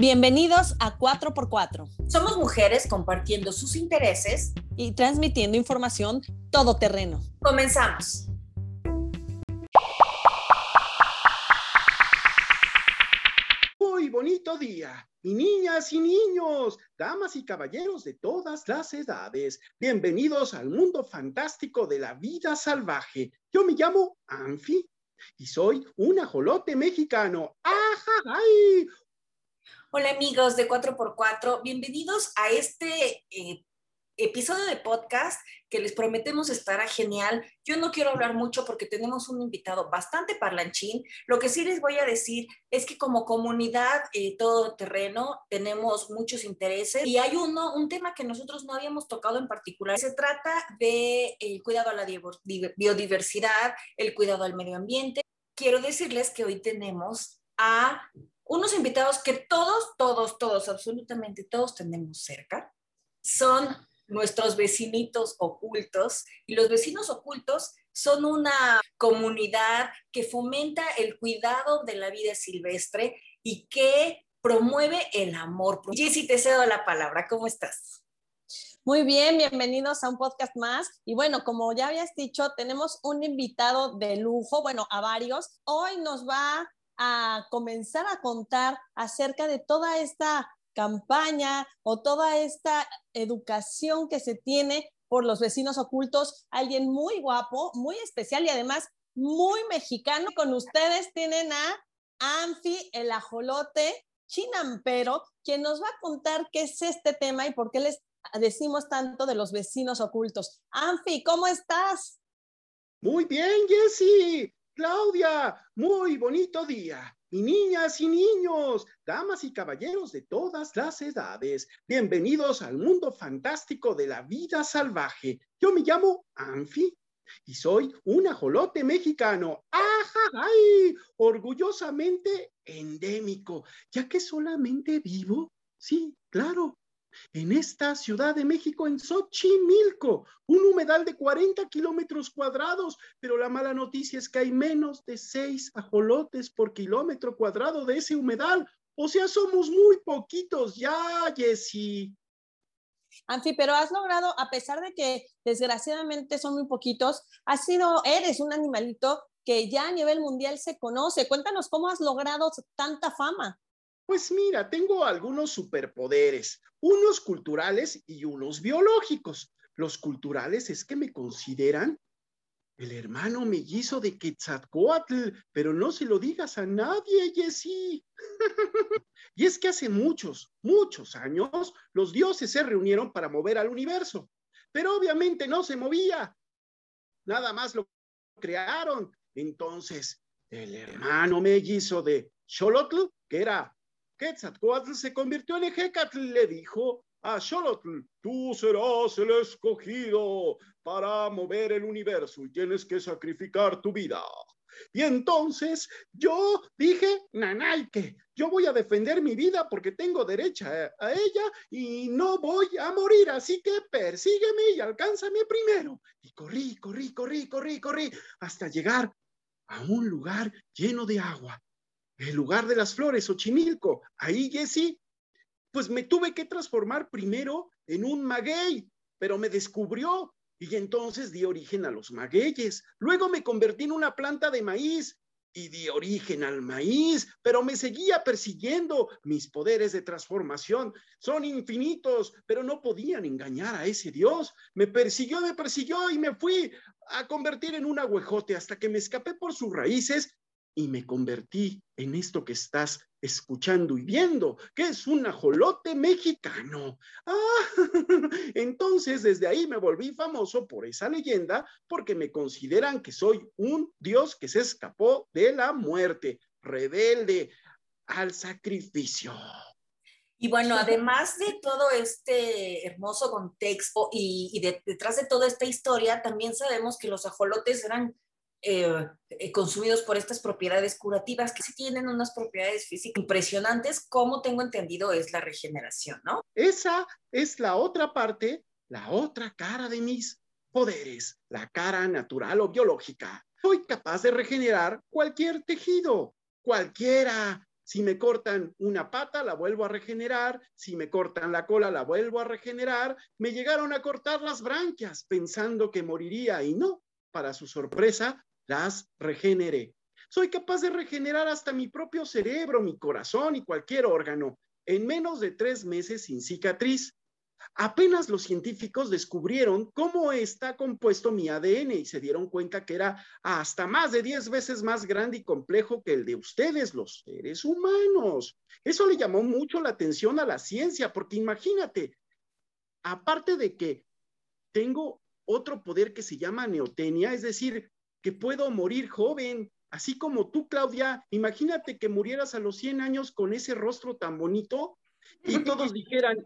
Bienvenidos a 4x4. Somos mujeres compartiendo sus intereses y transmitiendo información todoterreno. Comenzamos. Muy bonito día. Y niñas y niños, damas y caballeros de todas las edades, bienvenidos al mundo fantástico de la vida salvaje. Yo me llamo Anfi y soy un ajolote mexicano. ¡Ajá! Hola amigos de 4x4, bienvenidos a este eh, episodio de podcast que les prometemos estará genial. Yo no quiero hablar mucho porque tenemos un invitado bastante parlanchín. Lo que sí les voy a decir es que como comunidad eh, todo terreno tenemos muchos intereses y hay uno, un tema que nosotros no habíamos tocado en particular. Se trata del el cuidado a la biodiversidad, el cuidado al medio ambiente. Quiero decirles que hoy tenemos a unos invitados que todos, todos, todos, absolutamente todos tenemos cerca. Son nuestros vecinitos ocultos y los vecinos ocultos son una comunidad que fomenta el cuidado de la vida silvestre y que promueve el amor. Jessy, te cedo la palabra. ¿Cómo estás? Muy bien, bienvenidos a un podcast más. Y bueno, como ya habías dicho, tenemos un invitado de lujo, bueno, a varios. Hoy nos va a comenzar a contar acerca de toda esta campaña o toda esta educación que se tiene por los vecinos ocultos. Alguien muy guapo, muy especial y además muy mexicano. Con ustedes tienen a Anfi, el ajolote chinampero, quien nos va a contar qué es este tema y por qué les decimos tanto de los vecinos ocultos. Anfi, ¿cómo estás? Muy bien, Jessie. Claudia, muy bonito día. Y niñas y niños, damas y caballeros de todas las edades, bienvenidos al mundo fantástico de la vida salvaje. Yo me llamo Anfi y soy un ajolote mexicano. ¡Ajá! ¡Ay! Orgullosamente endémico, ya que solamente vivo, sí, claro, en esta Ciudad de México, en Xochimilco, un humedal de 40 kilómetros cuadrados, pero la mala noticia es que hay menos de 6 ajolotes por kilómetro cuadrado de ese humedal. O sea, somos muy poquitos ya, Jessy. Anfi, pero has logrado, a pesar de que desgraciadamente son muy poquitos, has sido, eres un animalito que ya a nivel mundial se conoce. Cuéntanos cómo has logrado tanta fama. Pues mira, tengo algunos superpoderes, unos culturales y unos biológicos. Los culturales es que me consideran el hermano mellizo de Quetzalcoatl, pero no se lo digas a nadie, Jessy. y es que hace muchos, muchos años, los dioses se reunieron para mover al universo, pero obviamente no se movía. Nada más lo crearon. Entonces, el hermano mellizo de Xolotl, que era Quetzalcoatl se convirtió en Ejecatl y le dijo a Xolotl, tú serás el escogido para mover el universo y tienes que sacrificar tu vida. Y entonces yo dije, Nanaike, yo voy a defender mi vida porque tengo derecha a ella y no voy a morir, así que persígueme y alcánzame primero. Y corrí, corrí, corrí, corrí, corrí, hasta llegar a un lugar lleno de agua el lugar de las flores, Xochimilco. Ahí, Jesse, pues me tuve que transformar primero en un maguey, pero me descubrió y entonces di origen a los magueyes. Luego me convertí en una planta de maíz y di origen al maíz, pero me seguía persiguiendo. Mis poderes de transformación son infinitos, pero no podían engañar a ese Dios. Me persiguió, me persiguió y me fui a convertir en un agüejote hasta que me escapé por sus raíces y me convertí en esto que estás escuchando y viendo, que es un ajolote mexicano. Ah, entonces desde ahí me volví famoso por esa leyenda porque me consideran que soy un dios que se escapó de la muerte, rebelde al sacrificio. Y bueno, además de todo este hermoso contexto y, detrás de toda esta historia, también sabemos que los ajolotes eran eh, eh, consumidos por estas propiedades curativas que sí tienen unas propiedades físicas impresionantes, como tengo entendido es la regeneración, ¿no? Esa es la otra parte, la otra cara de mis poderes, la cara natural o biológica. Soy capaz de regenerar cualquier tejido, cualquiera, Si me cortan una pata, la vuelvo a regenerar. Si me cortan la cola, la vuelvo a regenerar. Me llegaron a cortar las branquias pensando que moriría y no. Para su sorpresa, las regeneré. Soy capaz de regenerar hasta mi propio cerebro, mi corazón y cualquier órgano en menos de tres meses sin cicatriz. Apenas los científicos descubrieron cómo está compuesto mi ADN y se dieron cuenta que era hasta más de 10 veces más grande y complejo que el de ustedes, los seres humanos. Eso le llamó mucho la atención a la ciencia, porque imagínate, aparte de que tengo otro poder que se llama neotenia, es decir, que puedo morir joven, así como tú, Claudia, imagínate que murieras a los 100 años con ese rostro tan bonito y todos dijeran,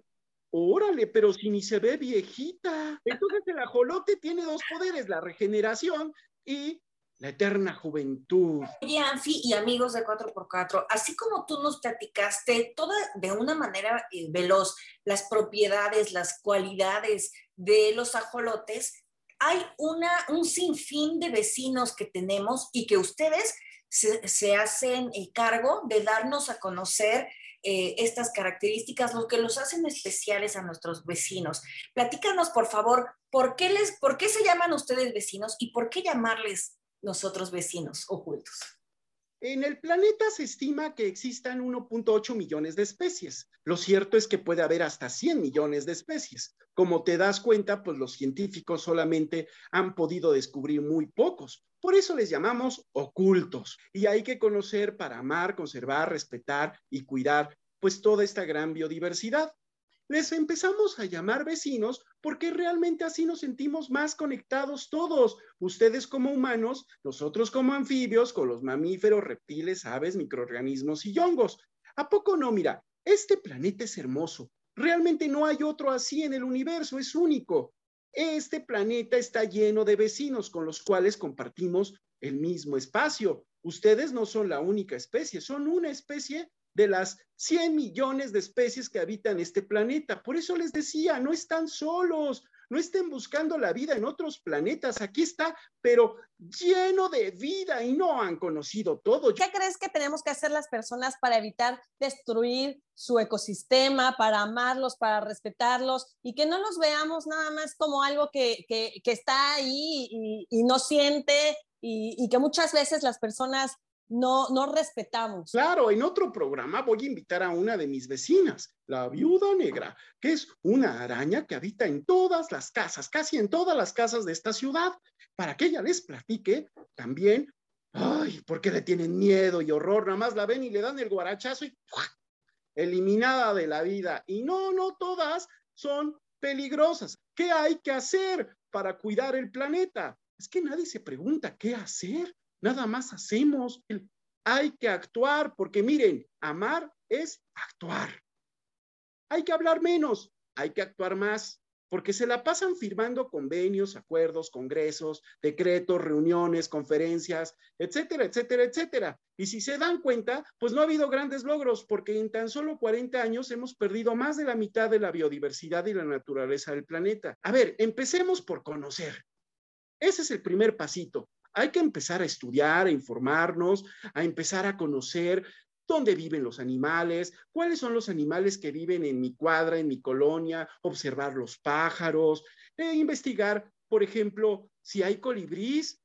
órale, pero si ni se ve viejita. Entonces el ajolote tiene dos poderes, la regeneración y la eterna juventud. Oye, Anfi y amigos de 4x4, así como tú nos platicaste toda de una manera eh, veloz las propiedades, las cualidades de los ajolotes, hay una, un sinfín de vecinos que tenemos y que ustedes se, hacen el cargo de darnos a conocer eh, estas características, lo que los hacen especiales a nuestros vecinos. Platícanos, por favor, ¿por qué, les, ¿por qué se llaman ustedes vecinos y por qué llamarles nosotros vecinos ocultos? En el planeta se estima que existan 1.8 millones de especies. Lo cierto es que puede haber hasta 100 millones de especies. Como te das cuenta, pues los científicos solamente han podido descubrir muy pocos. Por eso les llamamos ocultos. Y hay que conocer para amar, conservar, respetar y cuidar pues toda esta gran biodiversidad les empezamos a llamar vecinos porque realmente así nos sentimos más conectados todos, ustedes como humanos, nosotros como anfibios, con los mamíferos, reptiles, aves, microorganismos y hongos. ¿A poco no? Mira, este planeta es hermoso. Realmente no hay otro así en el universo, es único. Este planeta está lleno de vecinos con los cuales compartimos el mismo espacio. Ustedes no son la única especie, son una especie de las 100 millones de especies que habitan este planeta. Por eso les decía, no están solos, no estén buscando la vida en otros planetas, aquí está, pero lleno de vida y no han conocido todo. ¿Qué crees que tenemos que hacer las personas para evitar destruir su ecosistema, para amarlos, para respetarlos y que no los veamos nada más como algo que, está ahí y, no siente y que muchas veces las personas no, no respetamos. Claro, en otro programa voy a invitar a una de mis vecinas, la viuda negra, que es una araña que habita en todas las casas, casi en todas las casas de esta ciudad, para que ella les platique también, ay, porque le tienen miedo y horror, nada más la ven y le dan el guarachazo y eliminada de la vida. Y no, no todas son peligrosas. ¿Qué hay que hacer para cuidar el planeta? Es que nadie se pregunta qué hacer nada más hacemos. Hay que actuar, porque miren, amar es actuar. Hay que hablar menos, hay que actuar más, porque se la pasan firmando convenios, acuerdos, congresos, decretos, reuniones, conferencias, etcétera, etcétera, etcétera. Y si se dan cuenta, pues no ha habido grandes logros, porque en tan solo 40 años hemos perdido más de la mitad de la biodiversidad y la naturaleza del planeta. A ver, empecemos por conocer. Ese es el primer pasito hay que empezar a estudiar, a informarnos, a empezar a conocer dónde viven los animales, cuáles son los animales que viven en mi cuadra, en mi colonia, observar los pájaros, e investigar, por ejemplo, si hay colibrís,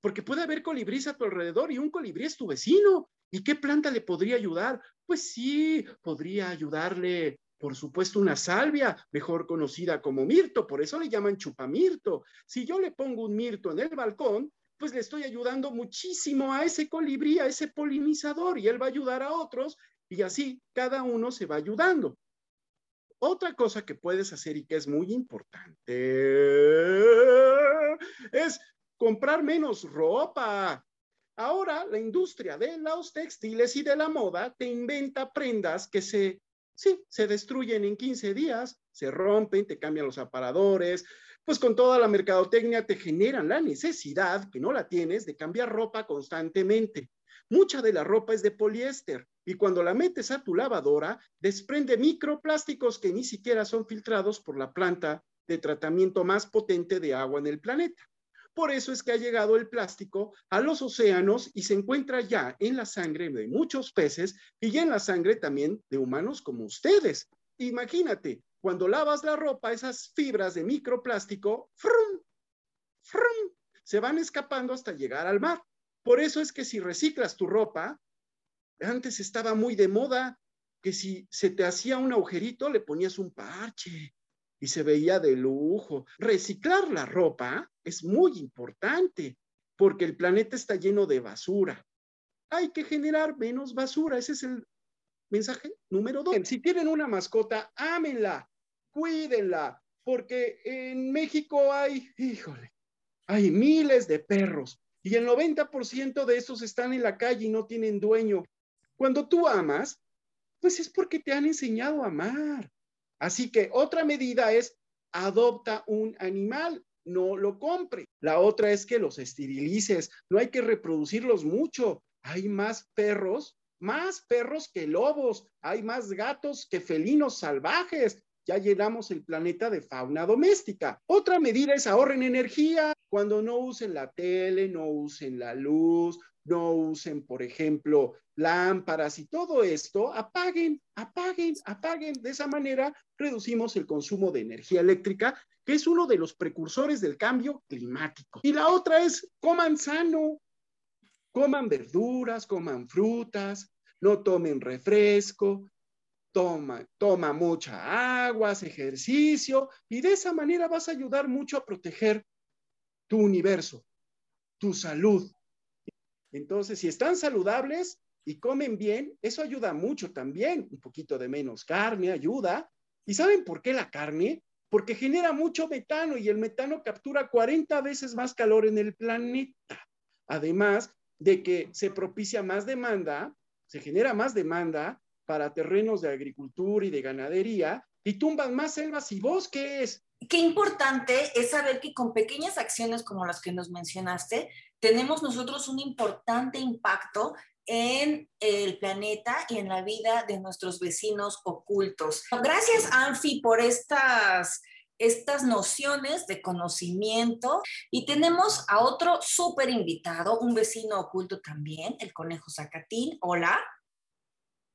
porque puede haber colibrís a tu alrededor y un colibrí es tu vecino. ¿Y qué planta le podría ayudar? Pues sí, podría ayudarle, por supuesto, una salvia, mejor conocida como mirto, por eso le llaman chupamirto. Si yo le pongo un mirto en el balcón, pues le estoy ayudando muchísimo a ese colibrí, a ese polinizador, y él va a ayudar a otros, y así cada uno se va ayudando. Otra cosa que puedes hacer y que es muy importante es comprar menos ropa. Ahora la industria de los textiles y de la moda te inventa prendas que se, sí, se destruyen en 15 días, se rompen, te cambian los aparadores, pues con toda la mercadotecnia te generan la necesidad, que no la tienes, de cambiar ropa constantemente. Mucha de la ropa es de poliéster y cuando la metes a tu lavadora, desprende microplásticos que ni siquiera son filtrados por la planta de tratamiento más potente de agua en el planeta. Por eso es que ha llegado el plástico a los océanos y se encuentra ya en la sangre de muchos peces y en la sangre también de humanos como ustedes. Imagínate, cuando lavas la ropa, esas fibras de microplástico, ¡frum! ¡frum! se van escapando hasta llegar al mar. Por eso es que si reciclas tu ropa, antes estaba muy de moda que si se te hacía un agujerito, le ponías un parche y se veía de lujo. Reciclar la ropa es muy importante porque el planeta está lleno de basura. Hay que generar menos basura. Ese es el mensaje número dos. Si tienen una mascota, ámenla, cuídenla, porque en México hay, híjole, hay miles de perros y el 90% de esos están en la calle y no tienen dueño. Cuando tú amas, pues es porque te han enseñado a amar. Así que otra medida es adopta un animal, no lo compre. La otra es que los esterilices, no hay que reproducirlos mucho. Hay más perros, más perros que lobos, hay más gatos que felinos salvajes. Ya llenamos el planeta de fauna doméstica. Otra medida es ahorren energía. Cuando no usen la tele, no usen la luz, no usen, por ejemplo, lámparas y todo esto, apaguen, apaguen, apaguen. De esa manera reducimos el consumo de energía eléctrica, que es uno de los precursores del cambio climático. Y la otra es coman sano, coman verduras, coman frutas, no tomen refresco, toma, toma mucha agua, haz ejercicio y de esa manera vas a ayudar mucho a proteger tu universo, tu salud, entonces, si están saludables y comen bien, eso ayuda mucho también. Un poquito de menos carne ayuda. ¿Y saben por qué la carne? Porque genera mucho metano y el metano captura 40 veces más calor en el planeta. Además de que se propicia más demanda, se genera más demanda para terrenos de agricultura y de ganadería y tumban más selvas y bosques. Qué importante es saber que con pequeñas acciones como las que nos mencionaste, tenemos nosotros un importante impacto en el planeta y en la vida de nuestros vecinos ocultos. Gracias, Anfi, por estas, estas nociones de conocimiento. Y tenemos a otro súper invitado, un vecino oculto también, el conejo Zacatín. Hola.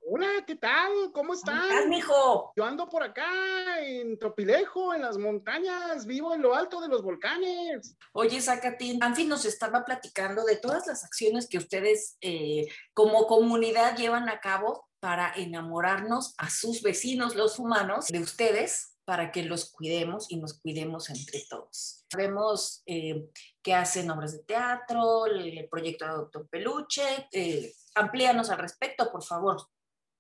Hola, ¿qué tal? ¿Cómo están? ¿Cómo estás, mijo? Yo ando por acá en Topilejo, en las montañas, vivo en lo alto de los volcanes. Oye, Zacatín, Anfi nos estaba platicando de todas las acciones que ustedes eh, como comunidad llevan a cabo para enamorarnos a sus vecinos, los humanos, de ustedes, para que los cuidemos y nos cuidemos entre todos. Sabemos eh, que hacen obras de teatro, el proyecto de Doctor Peluche. Eh, amplíanos al respecto, por favor.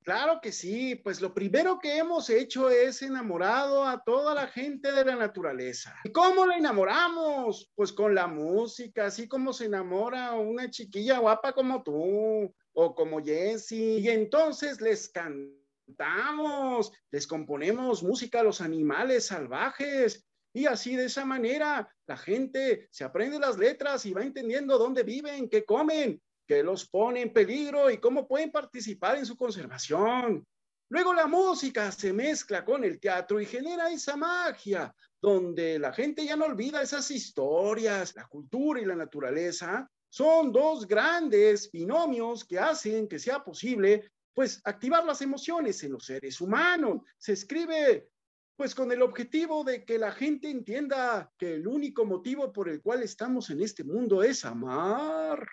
Claro que sí, pues lo primero que hemos hecho es enamorado a toda la gente de la naturaleza. ¿Y cómo la enamoramos? Pues con la música, así como se enamora una chiquilla guapa como tú o como Jessie. Y entonces les cantamos, les componemos música a los animales salvajes. Y así de esa manera la gente se aprende las letras y va entendiendo dónde viven, qué comen que los pone en peligro y cómo pueden participar en su conservación. Luego la música se mezcla con el teatro y genera esa magia, donde la gente ya no olvida esas historias. La cultura y la naturaleza son dos grandes binomios que hacen que sea posible, pues, activar las emociones en los seres humanos. Se escribe, pues, con el objetivo de que la gente entienda que el único motivo por el cual estamos en este mundo es amar.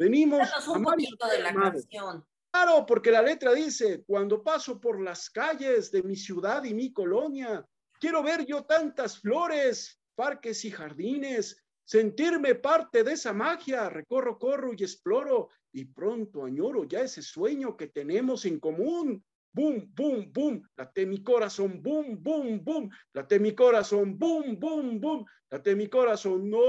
Venimos un poquito de la canción. Claro, porque la letra dice, cuando paso por las calles de mi ciudad y mi colonia, quiero ver yo tantas flores, parques y jardines, sentirme parte de esa magia, recorro, corro y exploro, y pronto añoro ya ese sueño que tenemos en común. Boom, boom, boom, late mi corazón, boom, boom, boom, late mi corazón, boom, boom, boom, late mi corazón, no,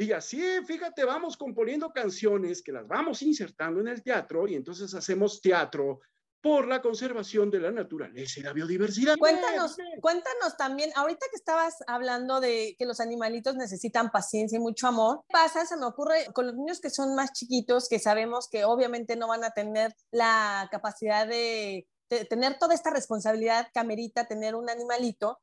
y así, fíjate, vamos componiendo canciones que las vamos insertando en el teatro y entonces hacemos teatro por la conservación de la naturaleza y la biodiversidad. Cuéntanos, cuéntanos también, ahorita que estabas hablando de que los animalitos necesitan paciencia y mucho amor, pasa, se me ocurre con los niños que son más chiquitos, que sabemos que obviamente no van a tener la capacidad de, de tener toda esta responsabilidad que amerita tener un animalito,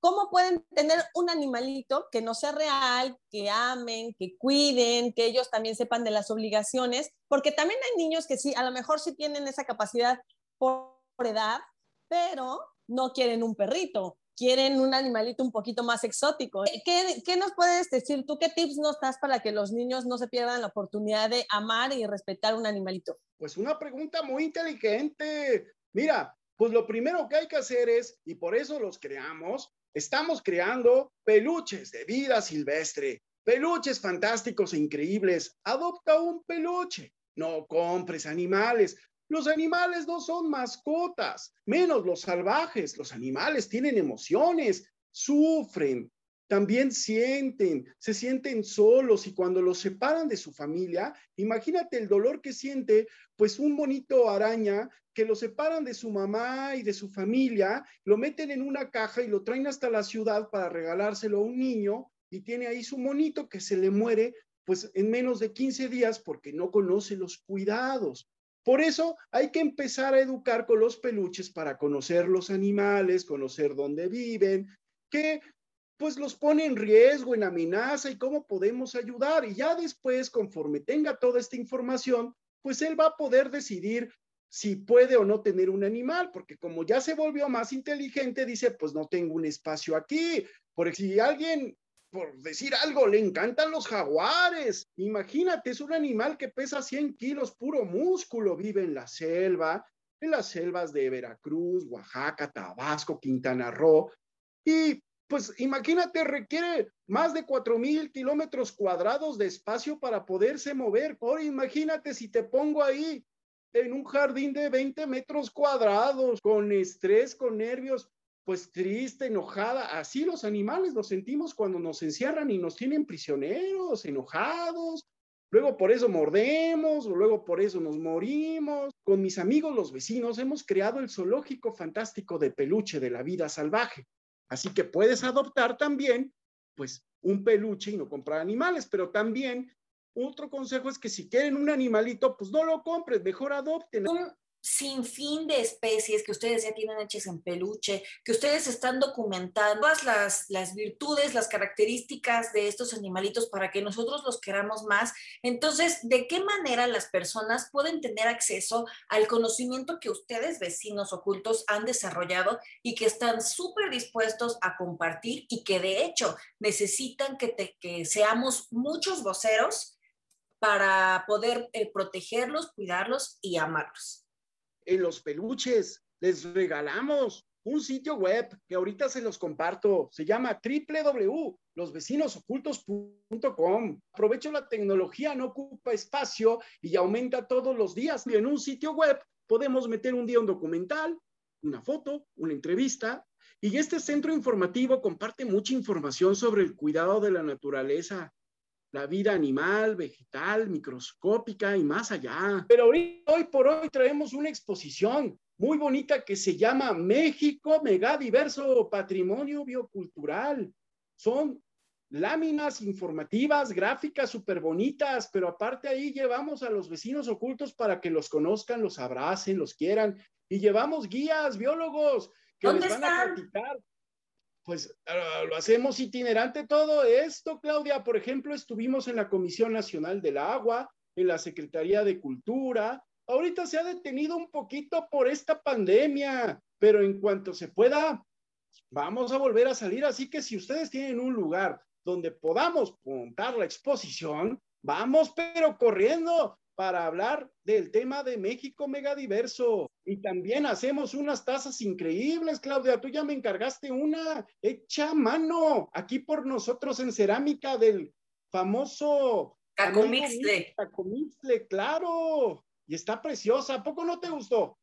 ¿Cómo pueden tener un animalito que no sea real, que amen, que cuiden, que ellos también sepan de las obligaciones? Porque también hay niños que sí, a lo mejor sí tienen esa capacidad por edad, pero no quieren un perrito, quieren un animalito un poquito más exótico. ¿Qué, ¿Qué, nos puedes decir tú? ¿Qué tips nos das para que los niños no se pierdan la oportunidad de amar y respetar un animalito? Pues una pregunta muy inteligente. Mira, pues lo primero que hay que hacer es, y por eso los creamos, estamos creando peluches de vida silvestre, peluches fantásticos e increíbles. Adopta un peluche, no compres animales. Los animales no son mascotas, menos los salvajes. Los animales tienen emociones, sufren, también sienten, se sienten solos y cuando los separan de su familia, imagínate el dolor que siente pues un bonito araña que lo separan de su mamá y de su familia, lo meten en una caja y lo traen hasta la ciudad para regalárselo a un niño y tiene ahí su monito que se le muere pues en menos de 15 días porque no conoce los cuidados. Por eso hay que empezar a educar con los peluches para conocer los animales, conocer dónde viven, que pues los pone en riesgo, en amenaza y cómo podemos ayudar. Y ya después, conforme tenga toda esta información, pues él va a poder decidir si puede o no tener un animal, porque como ya se volvió más inteligente, dice, pues no tengo un espacio aquí, porque si alguien por decir algo, le encantan los jaguares. Imagínate, es un animal que pesa 100 kilos, puro músculo, vive en la selva, en las selvas de Veracruz, Oaxaca, Tabasco, Quintana Roo. Y pues imagínate, requiere más de 4 mil kilómetros cuadrados de espacio para poderse mover. Ahora imagínate si te pongo ahí en un jardín de 20 metros cuadrados, con estrés, con nervios, pues triste, enojada. Así los animales los sentimos cuando nos encierran y nos tienen prisioneros, enojados. Luego por eso mordemos, luego por eso nos morimos. Con mis amigos los vecinos hemos creado el zoológico fantástico de peluche de la vida salvaje. Así que puedes adoptar también, pues, un peluche y no comprar animales, pero también otro consejo es que si quieren un animalito, pues no lo compres, mejor adopten sin fin de especies que ustedes ya tienen hechas en peluche, que ustedes están documentando todas las, las virtudes, las características de estos animalitos para que nosotros los queramos más. Entonces, ¿de qué manera las personas pueden tener acceso al conocimiento que ustedes, vecinos ocultos, han desarrollado y que están súper dispuestos a compartir y que de hecho necesitan que, que seamos muchos voceros para poder eh, protegerlos, cuidarlos y amarlos? En los peluches. Les regalamos un sitio web que ahorita se los comparto. Se llama www.losvecinosocultos.com. Aprovecho la tecnología, no ocupa espacio y aumenta todos los días. Y en un sitio web podemos meter un día un documental, una foto, una entrevista. Y este centro informativo comparte mucha información sobre el cuidado de la naturaleza, la vida animal, vegetal, microscópica y más allá. Pero hoy, hoy por hoy traemos una exposición muy bonita que se llama México Megadiverso Patrimonio Biocultural. Son láminas informativas, gráficas súper bonitas, pero aparte ahí llevamos a los vecinos ocultos para que los conozcan, los abracen, los quieran. Y llevamos guías, biólogos, que les van a platicar pues ah, lo hacemos itinerante todo esto, Claudia. Por ejemplo, estuvimos en la Comisión Nacional del Agua, en la Secretaría de Cultura. Ahorita se ha detenido un poquito por esta pandemia, pero en cuanto se pueda, vamos a volver a salir. Así que si ustedes tienen un lugar donde podamos montar la exposición, vamos, pero corriendo para hablar del tema de México megadiverso. Y también hacemos unas tazas increíbles, Claudia. Tú ya me encargaste una hecha a mano, aquí por nosotros en cerámica del famoso Cacomixle. Cacomixle, claro. Y está preciosa. ¿A poco no te gustó?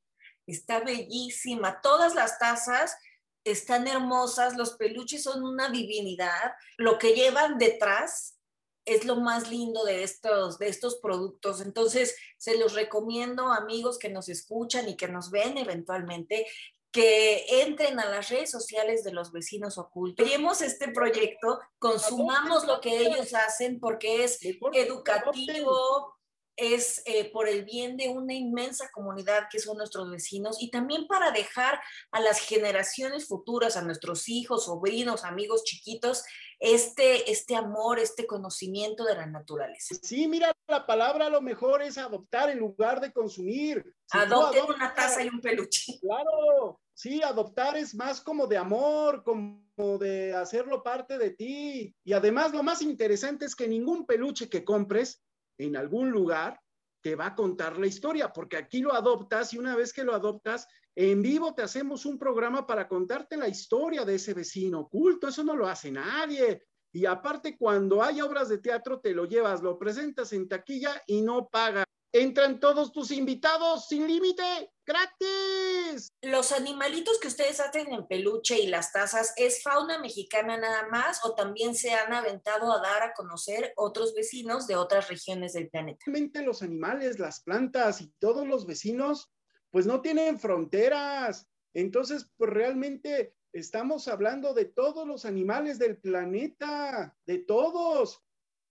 Está bellísima. Todas las tazas están hermosas, los peluches son una divinidad. Lo que llevan detrás es lo más lindo de estos, de estos productos. Entonces, se los recomiendo, amigos que nos escuchan y que nos ven eventualmente, que entren a las redes sociales de los vecinos ocultos. Apoyemos este proyecto, consumamos lo que ellos hacen porque es educativo, es eh, por el bien de una inmensa comunidad que son nuestros vecinos y también para dejar a las generaciones futuras, a nuestros hijos, sobrinos, amigos chiquitos, este, este amor, este conocimiento de la naturaleza. Sí, mira, la palabra a lo mejor es adoptar en lugar de consumir. Si Adopten una taza y un peluche. Claro, sí, adoptar es más como de amor, como de hacerlo parte de ti. Y además lo más interesante es que ningún peluche que compres en algún lugar te va a contar la historia, porque aquí lo adoptas y una vez que lo adoptas, en vivo te hacemos un programa para contarte la historia de ese vecino oculto, eso no lo hace nadie. Y aparte, cuando hay obras de teatro, te lo llevas, lo presentas en taquilla y no pagas. Entran todos tus invitados sin límite, gratis. Los animalitos que ustedes hacen en peluche y las tazas, ¿es fauna mexicana nada más o también se han aventado a dar a conocer otros vecinos de otras regiones del planeta? Realmente los animales, las plantas y todos los vecinos, pues no tienen fronteras. Entonces, pues realmente estamos hablando de todos los animales del planeta, de todos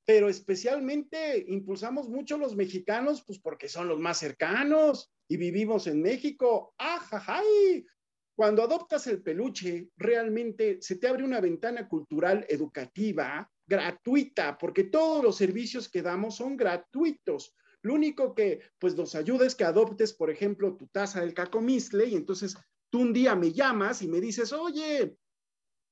pero especialmente impulsamos mucho los mexicanos, pues porque son los más cercanos y vivimos en México. ¡Ajajay! Cuando adoptas el peluche, realmente se te abre una ventana cultural educativa gratuita, porque todos los servicios que damos son gratuitos. Lo único que pues nos ayuda es que adoptes, por ejemplo, tu taza del cacomistle y entonces tú un día me llamas y me dices, oye,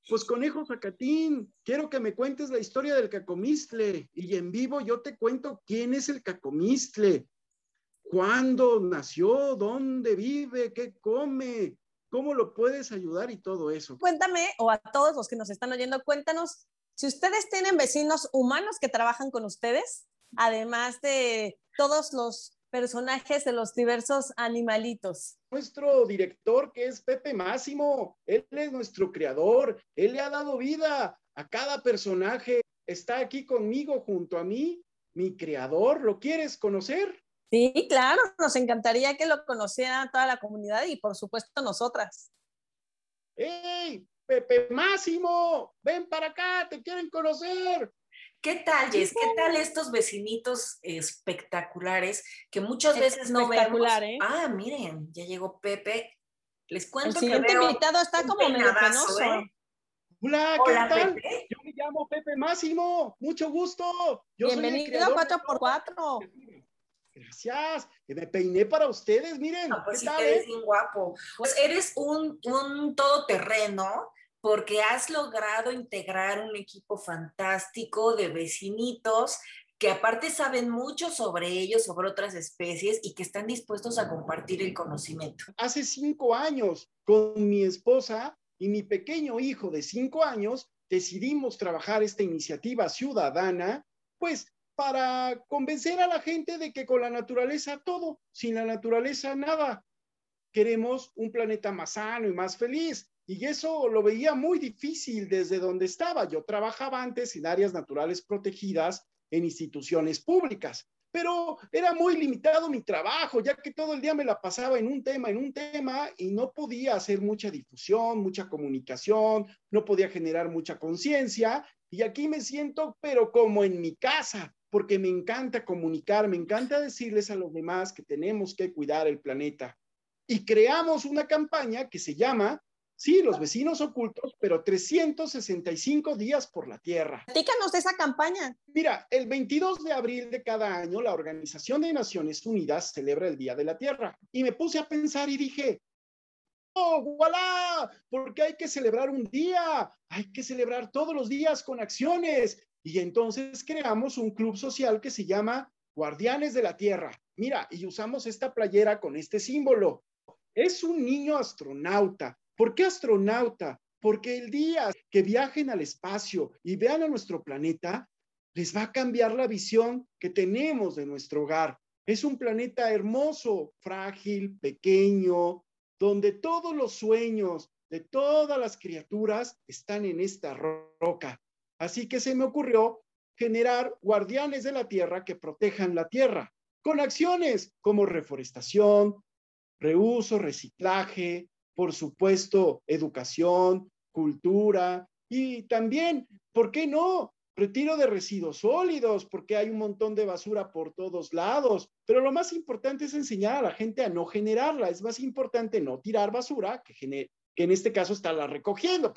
pues conejo Zacatín, quiero que me cuentes la historia del cacomistle y en vivo yo te cuento quién es el cacomistle, cuándo nació, dónde vive, qué come, cómo lo puedes ayudar y todo eso. Cuéntame, o a todos los que nos están oyendo, cuéntanos si ustedes tienen vecinos humanos que trabajan con ustedes, además de todos los personajes de los diversos animalitos. Nuestro director, que es Pepe Máximo, él es nuestro creador, él le ha dado vida a cada personaje, está aquí conmigo junto a mí, mi creador, ¿lo quieres conocer? Sí, claro, nos encantaría que lo conociera toda la comunidad y por supuesto nosotras. ¡Hey, Pepe Máximo! Ven para acá, te quieren conocer. ¿Qué tal, Jess? ¿Qué tal estos vecinitos espectaculares que muchas veces no vemos? ¿eh? Ah, miren, ya llegó Pepe. Les cuento El siguiente invitado está como medio penoso. ¿eh? Hola, ¿qué tal? Pepe. Yo me llamo Pepe Máximo, mucho gusto. Bienvenido a 4x4. Gracias, me peiné para ustedes, miren. No, pues sí, eres bien guapo. Pues eres un, un todoterreno porque has logrado integrar un equipo fantástico de vecinitos que aparte saben mucho sobre ellos, sobre otras especies y que están dispuestos a compartir el conocimiento. Hace cinco años, con mi esposa y mi pequeño hijo de cinco años, decidimos trabajar esta iniciativa ciudadana, pues para convencer a la gente de que con la naturaleza todo, sin la naturaleza nada. Queremos un planeta más sano y más feliz. Y eso lo veía muy difícil desde donde estaba. Yo trabajaba antes en áreas naturales protegidas en instituciones públicas, pero era muy limitado mi trabajo, ya que todo el día me la pasaba en un tema, en un tema, y no podía hacer mucha difusión, mucha comunicación, no podía generar mucha conciencia. Y aquí me siento, pero como en mi casa, porque me encanta comunicar, me encanta decirles a los demás que tenemos que cuidar el planeta. Y creamos una campaña que se llama Sí, los vecinos ocultos, pero 365 días por la Tierra. Platícanos de esa campaña. Mira, el 22 de abril de cada año, la Organización de Naciones Unidas celebra el Día de la Tierra. Y me puse a pensar y dije, ¡oh, voilà! Porque hay que celebrar un día, hay que celebrar todos los días con acciones. Y entonces creamos un club social que se llama Guardianes de la Tierra. Mira, y usamos esta playera con este símbolo. Es un niño astronauta ¿Por qué astronauta? Porque el día que viajen al espacio y vean a nuestro planeta, les va a cambiar la visión que tenemos de nuestro hogar. Es un planeta hermoso, frágil, pequeño, donde todos los sueños de todas las criaturas están en esta roca. Así que se me ocurrió generar guardianes de la tierra que protejan la tierra, con acciones como reforestación, reuso, reciclaje, por supuesto, educación, cultura y también, ¿por qué no? retiro de residuos sólidos, porque hay un montón de basura por todos lados. Pero lo más importante es enseñar a la gente a no generarla. Es más importante no tirar basura que, que en este caso estarla recogiendo.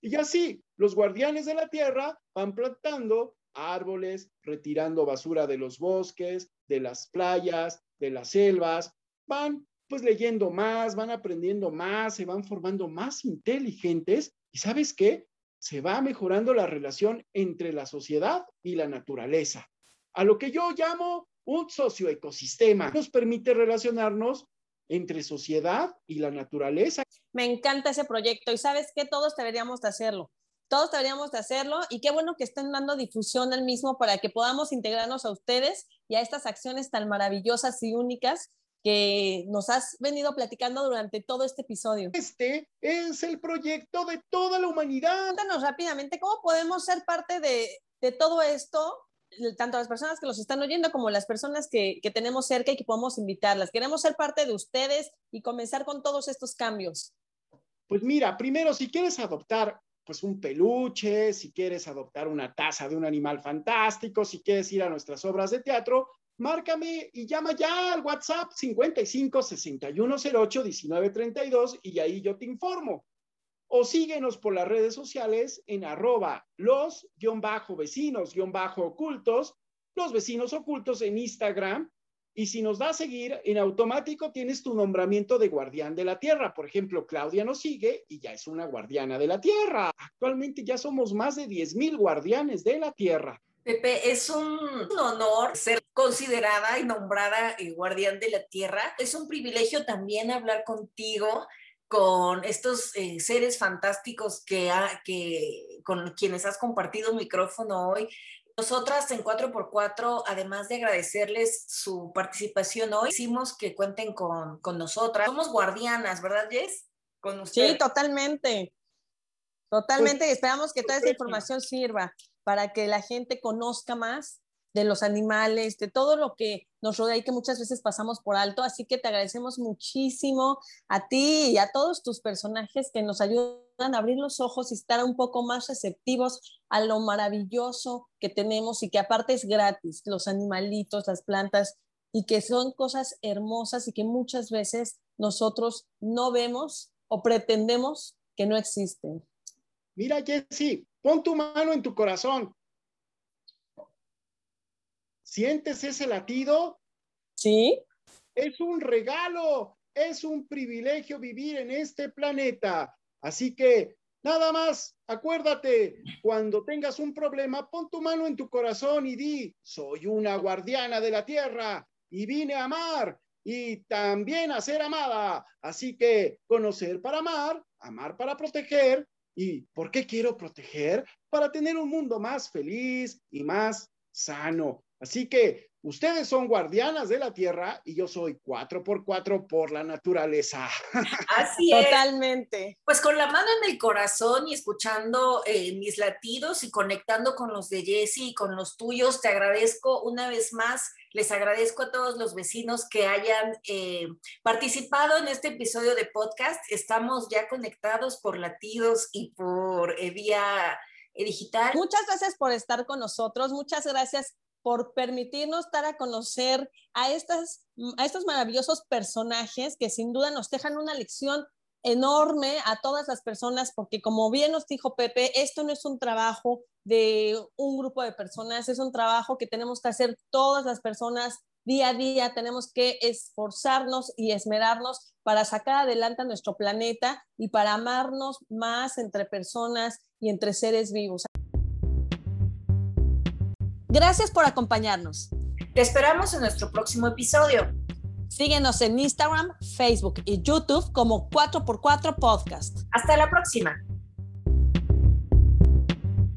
Y así, los guardianes de la tierra van plantando árboles, retirando basura de los bosques, de las playas, de las selvas, van pues leyendo más, van aprendiendo más, se van formando más inteligentes y sabes qué? Se va mejorando la relación entre la sociedad y la naturaleza, a lo que yo llamo un socioecosistema. Nos permite relacionarnos entre sociedad y la naturaleza. Me encanta ese proyecto y sabes que todos deberíamos de hacerlo. Todos deberíamos de hacerlo y qué bueno que estén dando difusión al mismo para que podamos integrarnos a ustedes y a estas acciones tan maravillosas y únicas que nos has venido platicando durante todo este episodio. Este es el proyecto de toda la humanidad. Cuéntanos rápidamente cómo podemos ser parte de, de todo esto, tanto las personas que los están oyendo como las personas que, que tenemos cerca y que podemos invitarlas. Queremos ser parte de ustedes y comenzar con todos estos cambios. Pues mira, primero, si quieres adoptar pues un peluche, si quieres adoptar una taza de un animal fantástico, si quieres ir a nuestras obras de teatro, márcame y llama ya al WhatsApp 55 6108 1932 y ahí yo te informo. O síguenos por las redes sociales en arroba los-vecinos-ocultos, los vecinos ocultos en Instagram y si nos da a seguir, en automático tienes tu nombramiento de guardián de la tierra. Por ejemplo, Claudia nos sigue y ya es una guardiana de la tierra. Actualmente ya somos más de 10 mil guardianes de la tierra. Pepe, es un honor ser considerada y nombrada eh, guardián de la tierra. Es un privilegio también hablar contigo con estos eh, seres fantásticos que, que, con quienes has compartido micrófono hoy. Nosotras en 4x4, además de agradecerles su participación hoy, hicimos que cuenten con, con nosotras. Somos guardianas, ¿verdad, Jess? Con usted. Sí, totalmente. Totalmente. y esperamos que toda esa información sirva para que la gente conozca más de los animales, de todo lo que nos rodea y que muchas veces pasamos por alto. Así que te agradecemos muchísimo a ti y a todos tus personajes que nos ayudan a abrir los ojos y estar un poco más receptivos a lo maravilloso que tenemos y que aparte es gratis, los animalitos, las plantas, y que son cosas hermosas y que muchas veces nosotros no vemos o pretendemos que no existen. Mira, Jessy, pon tu mano en tu corazón ¿Sientes ese latido? Sí. Es un regalo, es un privilegio vivir en este planeta. Así que nada más, acuérdate, cuando tengas un problema, pon tu mano en tu corazón y di, soy una guardiana de la tierra y vine a amar y también a ser amada. Así que conocer para amar, amar para proteger. ¿Y por qué quiero proteger? Para tener un mundo más feliz y más sano. Así que ustedes son guardianas de la tierra y yo soy cuatro por cuatro por la naturaleza. Así es. Totalmente. Pues con la mano en el corazón y escuchando eh, mis latidos y conectando con los de Jesse y con los tuyos, te agradezco una vez más. Les agradezco a todos los vecinos que hayan eh, participado en este episodio de podcast. Estamos ya conectados por latidos y por eh, vía digital. Muchas gracias por estar con nosotros. Muchas gracias por permitirnos dar a conocer a, estas, a estos maravillosos personajes que sin duda nos dejan una lección enorme a todas las personas, porque como bien nos dijo Pepe, esto no es un trabajo de un grupo de personas, es un trabajo que tenemos que hacer todas las personas día a día, tenemos que esforzarnos y esmerarnos para sacar adelante a nuestro planeta y para amarnos más entre personas y entre seres vivos. Gracias por acompañarnos. Te esperamos en nuestro próximo episodio. Síguenos en Instagram, Facebook y YouTube como 4x4 Podcast. Hasta la próxima.